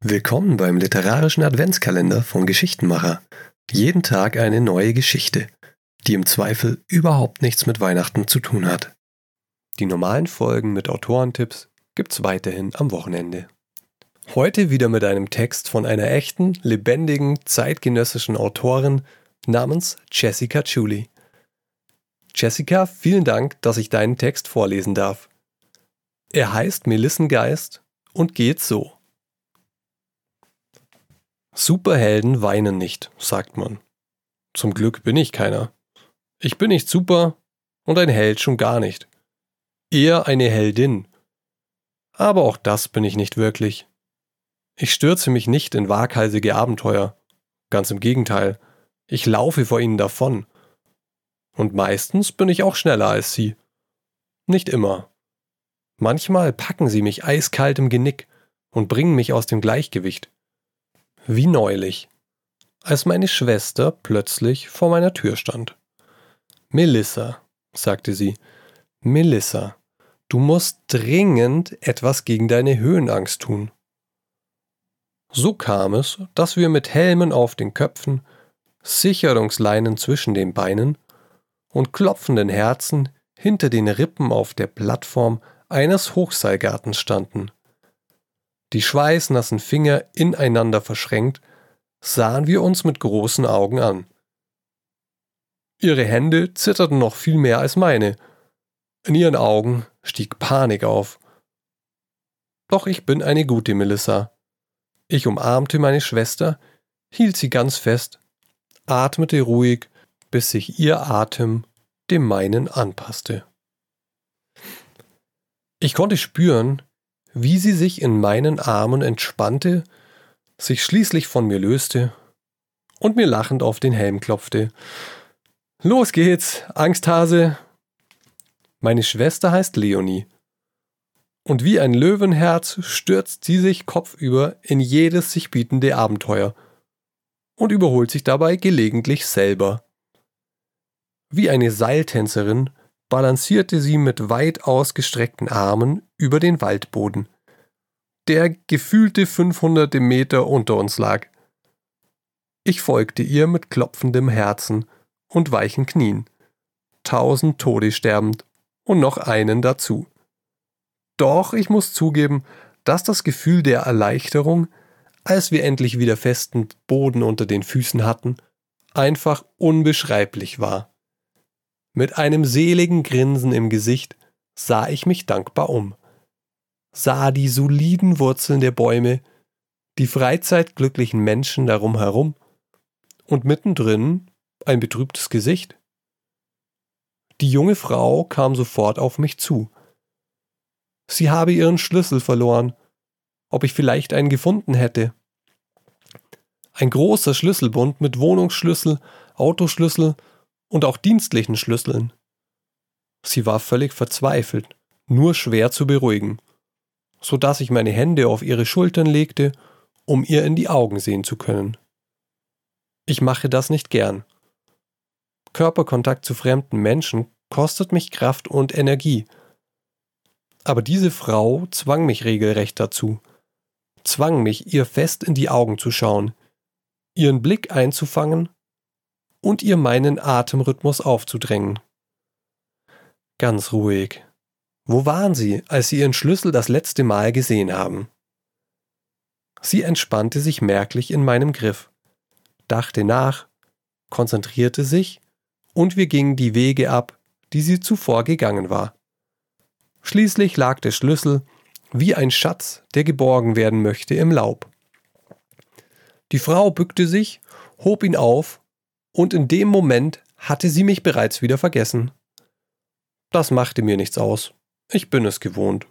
Willkommen beim literarischen Adventskalender von Geschichtenmacher. Jeden Tag eine neue Geschichte, die im Zweifel überhaupt nichts mit Weihnachten zu tun hat. Die normalen Folgen mit Autorentipps gibt's weiterhin am Wochenende. Heute wieder mit einem Text von einer echten, lebendigen, zeitgenössischen Autorin namens Jessica Chuli. Jessica, vielen Dank, dass ich deinen Text vorlesen darf. Er heißt Melissengeist und geht so. Superhelden weinen nicht, sagt man. Zum Glück bin ich keiner. Ich bin nicht super und ein Held schon gar nicht. Eher eine Heldin. Aber auch das bin ich nicht wirklich. Ich stürze mich nicht in waghalsige Abenteuer. Ganz im Gegenteil. Ich laufe vor ihnen davon. Und meistens bin ich auch schneller als sie. Nicht immer. Manchmal packen sie mich eiskalt im Genick und bringen mich aus dem Gleichgewicht. Wie neulich, als meine Schwester plötzlich vor meiner Tür stand. Melissa, sagte sie, Melissa, du musst dringend etwas gegen deine Höhenangst tun. So kam es, dass wir mit Helmen auf den Köpfen, Sicherungsleinen zwischen den Beinen und klopfenden Herzen hinter den Rippen auf der Plattform eines Hochseilgartens standen. Die schweißnassen Finger ineinander verschränkt, sahen wir uns mit großen Augen an. Ihre Hände zitterten noch viel mehr als meine. In ihren Augen stieg Panik auf. Doch ich bin eine gute Melissa. Ich umarmte meine Schwester, hielt sie ganz fest, atmete ruhig, bis sich ihr Atem dem meinen anpasste. Ich konnte spüren, wie sie sich in meinen Armen entspannte, sich schließlich von mir löste und mir lachend auf den Helm klopfte. Los geht's, Angsthase! Meine Schwester heißt Leonie. Und wie ein Löwenherz stürzt sie sich kopfüber in jedes sich bietende Abenteuer und überholt sich dabei gelegentlich selber. Wie eine Seiltänzerin balancierte sie mit weit ausgestreckten Armen über den Waldboden, der gefühlte 500 Meter unter uns lag. Ich folgte ihr mit klopfendem Herzen und weichen Knien, tausend Tode sterbend und noch einen dazu. Doch ich muss zugeben, dass das Gefühl der Erleichterung, als wir endlich wieder festen Boden unter den Füßen hatten, einfach unbeschreiblich war. Mit einem seligen Grinsen im Gesicht sah ich mich dankbar um, sah die soliden Wurzeln der Bäume, die freizeitglücklichen Menschen darum herum und mittendrin ein betrübtes Gesicht. Die junge Frau kam sofort auf mich zu. Sie habe ihren Schlüssel verloren, ob ich vielleicht einen gefunden hätte. Ein großer Schlüsselbund mit Wohnungsschlüssel, Autoschlüssel und auch dienstlichen Schlüsseln. Sie war völlig verzweifelt, nur schwer zu beruhigen, so dass ich meine Hände auf ihre Schultern legte, um ihr in die Augen sehen zu können. Ich mache das nicht gern. Körperkontakt zu fremden Menschen kostet mich Kraft und Energie. Aber diese Frau zwang mich regelrecht dazu, zwang mich, ihr fest in die Augen zu schauen, ihren Blick einzufangen und ihr meinen Atemrhythmus aufzudrängen. Ganz ruhig. Wo waren Sie, als Sie Ihren Schlüssel das letzte Mal gesehen haben? Sie entspannte sich merklich in meinem Griff, dachte nach, konzentrierte sich, und wir gingen die Wege ab, die sie zuvor gegangen war. Schließlich lag der Schlüssel wie ein Schatz, der geborgen werden möchte, im Laub. Die Frau bückte sich, hob ihn auf und in dem Moment hatte sie mich bereits wieder vergessen. Das machte mir nichts aus. Ich bin es gewohnt.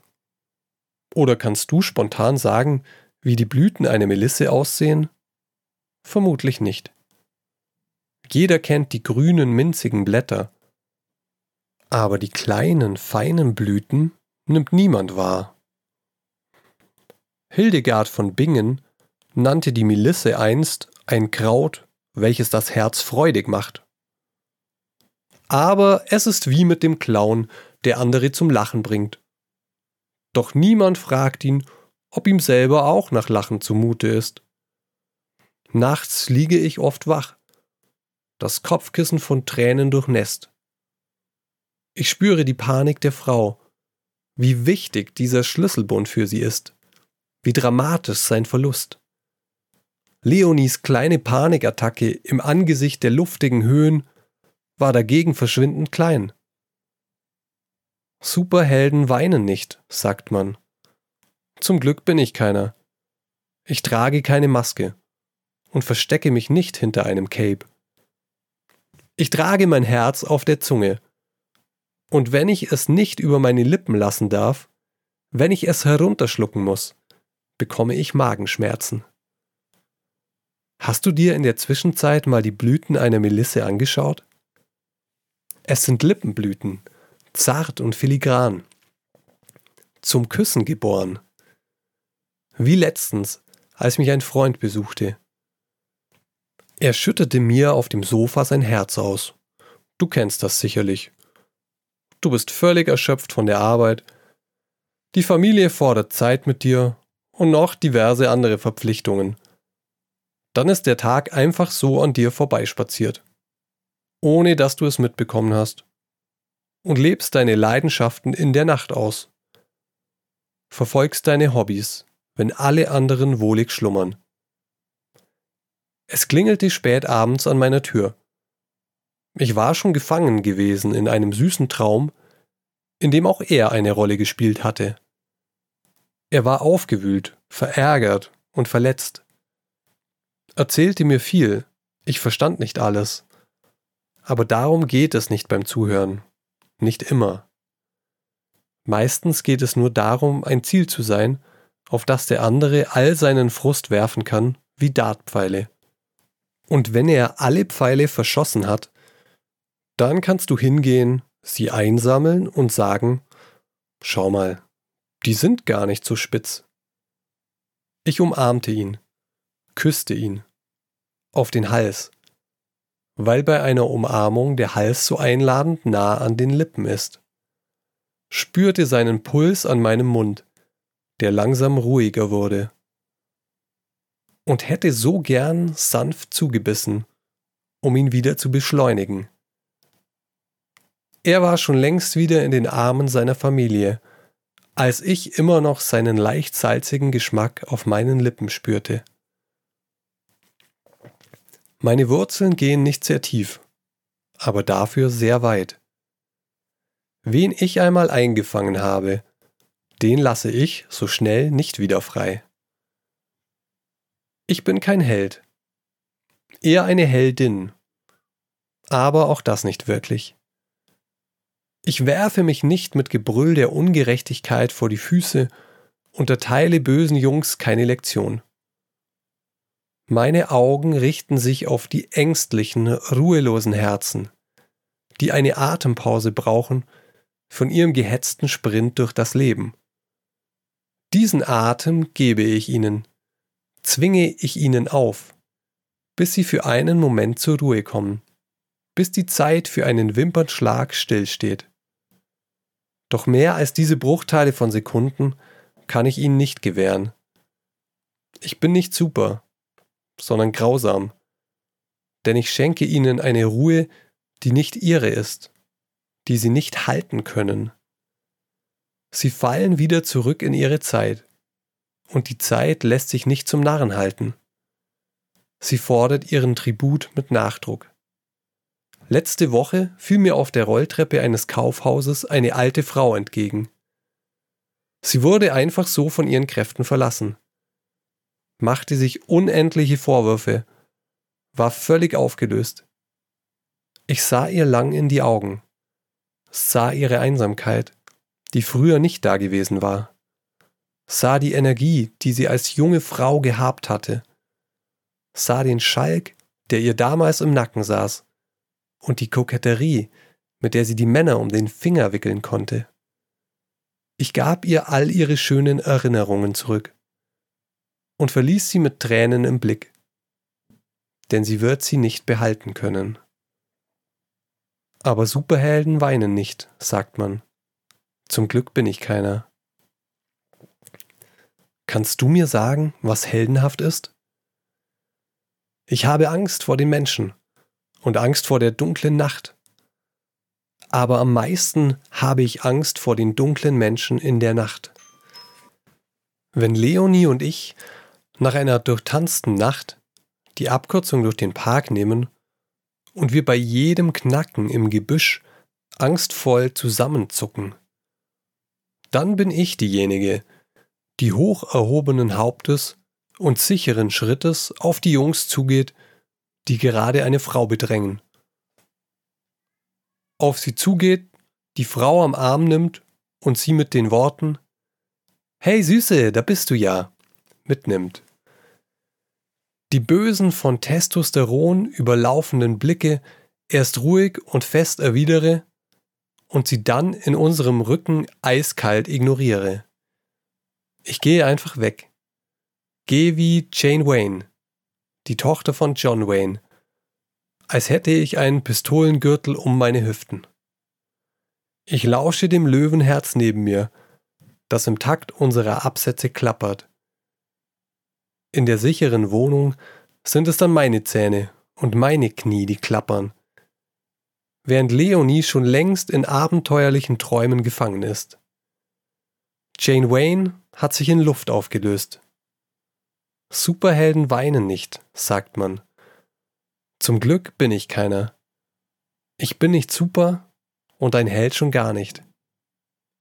Oder kannst du spontan sagen, wie die Blüten einer Melisse aussehen? Vermutlich nicht. Jeder kennt die grünen, minzigen Blätter. Aber die kleinen, feinen Blüten nimmt niemand wahr. Hildegard von Bingen nannte die Melisse einst ein Kraut welches das Herz freudig macht. Aber es ist wie mit dem Clown, der andere zum Lachen bringt. Doch niemand fragt ihn, ob ihm selber auch nach Lachen zumute ist. Nachts liege ich oft wach, das Kopfkissen von Tränen durchnässt. Ich spüre die Panik der Frau, wie wichtig dieser Schlüsselbund für sie ist, wie dramatisch sein Verlust. Leonies kleine Panikattacke im Angesicht der luftigen Höhen war dagegen verschwindend klein. Superhelden weinen nicht, sagt man. Zum Glück bin ich keiner. Ich trage keine Maske und verstecke mich nicht hinter einem Cape. Ich trage mein Herz auf der Zunge. Und wenn ich es nicht über meine Lippen lassen darf, wenn ich es herunterschlucken muss, bekomme ich Magenschmerzen. Hast du dir in der Zwischenzeit mal die Blüten einer Melisse angeschaut? Es sind Lippenblüten, zart und filigran. Zum Küssen geboren. Wie letztens, als mich ein Freund besuchte. Er schüttete mir auf dem Sofa sein Herz aus. Du kennst das sicherlich. Du bist völlig erschöpft von der Arbeit. Die Familie fordert Zeit mit dir und noch diverse andere Verpflichtungen. Dann ist der Tag einfach so an dir vorbeispaziert. Ohne dass du es mitbekommen hast. Und lebst deine Leidenschaften in der Nacht aus. Verfolgst deine Hobbys, wenn alle anderen wohlig schlummern. Es klingelte spät abends an meiner Tür. Ich war schon gefangen gewesen in einem süßen Traum, in dem auch er eine Rolle gespielt hatte. Er war aufgewühlt, verärgert und verletzt. Erzählte mir viel, ich verstand nicht alles. Aber darum geht es nicht beim Zuhören. Nicht immer. Meistens geht es nur darum, ein Ziel zu sein, auf das der andere all seinen Frust werfen kann, wie Dartpfeile. Und wenn er alle Pfeile verschossen hat, dann kannst du hingehen, sie einsammeln und sagen, schau mal, die sind gar nicht so spitz. Ich umarmte ihn, küsste ihn, auf den Hals, weil bei einer Umarmung der Hals so einladend nah an den Lippen ist, spürte seinen Puls an meinem Mund, der langsam ruhiger wurde und hätte so gern sanft zugebissen, um ihn wieder zu beschleunigen. Er war schon längst wieder in den Armen seiner Familie, als ich immer noch seinen leicht salzigen Geschmack auf meinen Lippen spürte. Meine Wurzeln gehen nicht sehr tief, aber dafür sehr weit. Wen ich einmal eingefangen habe, den lasse ich so schnell nicht wieder frei. Ich bin kein Held. Eher eine Heldin. Aber auch das nicht wirklich. Ich werfe mich nicht mit Gebrüll der Ungerechtigkeit vor die Füße und erteile bösen Jungs keine Lektion. Meine Augen richten sich auf die ängstlichen, ruhelosen Herzen, die eine Atempause brauchen von ihrem gehetzten Sprint durch das Leben. Diesen Atem gebe ich ihnen, zwinge ich ihnen auf, bis sie für einen Moment zur Ruhe kommen, bis die Zeit für einen Wimpernschlag stillsteht. Doch mehr als diese Bruchteile von Sekunden kann ich ihnen nicht gewähren. Ich bin nicht super, sondern grausam, denn ich schenke ihnen eine Ruhe, die nicht ihre ist, die sie nicht halten können. Sie fallen wieder zurück in ihre Zeit, und die Zeit lässt sich nicht zum Narren halten. Sie fordert ihren Tribut mit Nachdruck. Letzte Woche fiel mir auf der Rolltreppe eines Kaufhauses eine alte Frau entgegen. Sie wurde einfach so von ihren Kräften verlassen, machte sich unendliche Vorwürfe, war völlig aufgelöst. Ich sah ihr lang in die Augen, sah ihre Einsamkeit, die früher nicht dagewesen war sah die Energie, die sie als junge Frau gehabt hatte, sah den Schalk, der ihr damals im Nacken saß, und die Koketterie, mit der sie die Männer um den Finger wickeln konnte. Ich gab ihr all ihre schönen Erinnerungen zurück und verließ sie mit Tränen im Blick, denn sie wird sie nicht behalten können. Aber Superhelden weinen nicht, sagt man. Zum Glück bin ich keiner. Kannst du mir sagen, was heldenhaft ist? Ich habe Angst vor den Menschen und Angst vor der dunklen Nacht. Aber am meisten habe ich Angst vor den dunklen Menschen in der Nacht. Wenn Leonie und ich nach einer durchtanzten Nacht die Abkürzung durch den Park nehmen und wir bei jedem Knacken im Gebüsch angstvoll zusammenzucken, dann bin ich diejenige, die hoch erhobenen Hauptes und sicheren Schrittes auf die Jungs zugeht, die gerade eine Frau bedrängen. Auf sie zugeht, die Frau am Arm nimmt und sie mit den Worten Hey Süße, da bist du ja mitnimmt. Die bösen von Testosteron überlaufenden Blicke erst ruhig und fest erwidere und sie dann in unserem Rücken eiskalt ignoriere. Ich gehe einfach weg. Gehe wie Jane Wayne, die Tochter von John Wayne, als hätte ich einen Pistolengürtel um meine Hüften. Ich lausche dem Löwenherz neben mir, das im Takt unserer Absätze klappert. In der sicheren Wohnung sind es dann meine Zähne und meine Knie, die klappern, während Leonie schon längst in abenteuerlichen Träumen gefangen ist. Jane Wayne hat sich in Luft aufgelöst. Superhelden weinen nicht, sagt man. Zum Glück bin ich keiner. Ich bin nicht super und ein Held schon gar nicht.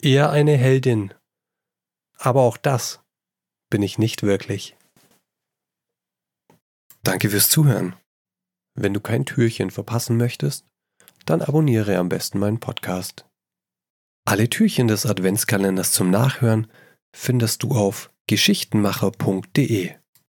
Eher eine Heldin. Aber auch das bin ich nicht wirklich. Danke fürs Zuhören. Wenn du kein Türchen verpassen möchtest, dann abonniere am besten meinen Podcast. Alle Türchen des Adventskalenders zum Nachhören findest du auf geschichtenmacher.de.